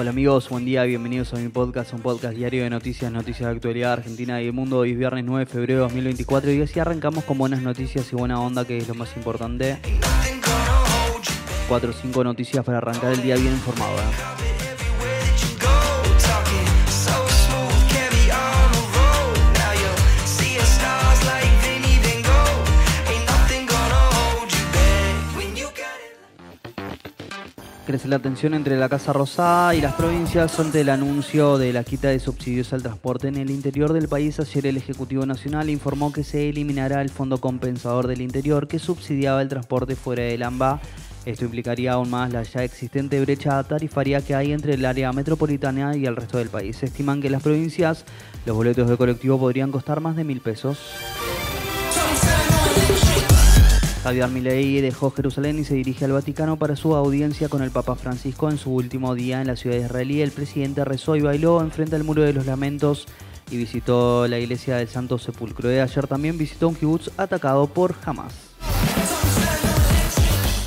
Hola amigos, buen día, bienvenidos a mi podcast, un podcast diario de noticias, noticias de actualidad argentina y del mundo. Hoy es viernes 9 de febrero de 2024 y así arrancamos con buenas noticias y buena onda, que es lo más importante. 4 o 5 noticias para arrancar el día bien informado. ¿eh? Crece la tensión entre la Casa Rosada y las provincias ante el anuncio de la quita de subsidios al transporte en el interior del país. Ayer el Ejecutivo Nacional informó que se eliminará el Fondo Compensador del Interior que subsidiaba el transporte fuera del AMBA. Esto implicaría aún más la ya existente brecha tarifaria que hay entre el área metropolitana y el resto del país. Se estiman que en las provincias los boletos de colectivo podrían costar más de mil pesos. Javier Milei dejó Jerusalén y se dirige al Vaticano para su audiencia con el Papa Francisco en su último día en la ciudad israelí. El presidente rezó y bailó enfrente al Muro de los Lamentos y visitó la iglesia del Santo Sepulcro. De ayer también visitó un kibutz atacado por Hamas.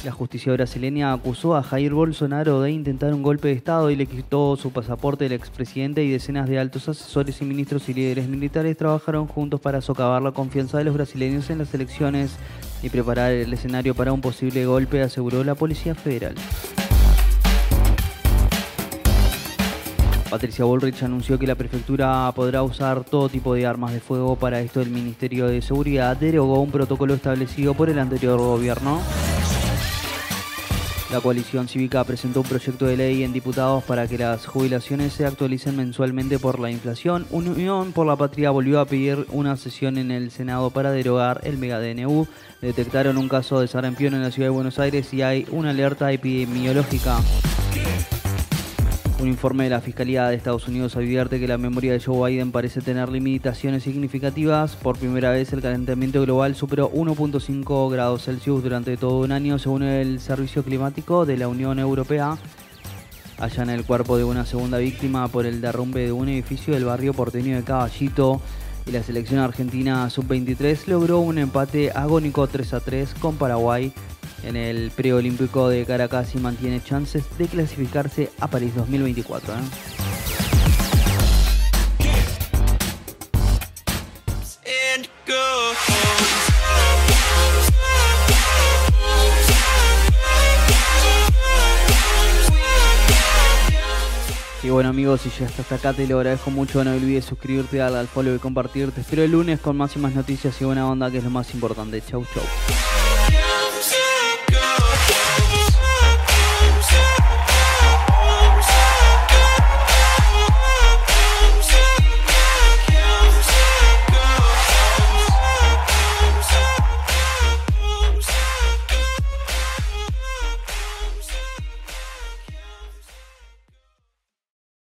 La justicia brasileña acusó a Jair Bolsonaro de intentar un golpe de Estado y le quitó su pasaporte. El expresidente y decenas de altos asesores y ministros y líderes militares trabajaron juntos para socavar la confianza de los brasileños en las elecciones y preparar el escenario para un posible golpe, aseguró la Policía Federal. Patricia Bullrich anunció que la prefectura podrá usar todo tipo de armas de fuego. Para esto el Ministerio de Seguridad derogó un protocolo establecido por el anterior gobierno. La coalición cívica presentó un proyecto de ley en diputados para que las jubilaciones se actualicen mensualmente por la inflación. Unión por la Patria volvió a pedir una sesión en el Senado para derogar el mega DNU. Detectaron un caso de sarampión en la ciudad de Buenos Aires y hay una alerta epidemiológica. Un informe de la Fiscalía de Estados Unidos advierte que la memoria de Joe Biden parece tener limitaciones significativas. Por primera vez el calentamiento global superó 1.5 grados Celsius durante todo un año, según el Servicio Climático de la Unión Europea. Allá en el cuerpo de una segunda víctima por el derrumbe de un edificio del barrio porteño de Caballito. Y la selección argentina sub-23 logró un empate agónico 3 a 3 con Paraguay en el preolímpico de Caracas y mantiene chances de clasificarse a París 2024. ¿eh? Y bueno amigos, si ya hasta acá te lo agradezco mucho, no olvides suscribirte, darle al follow y compartirte. espero el lunes con más y más noticias y buena onda, que es lo más importante. Chau chau.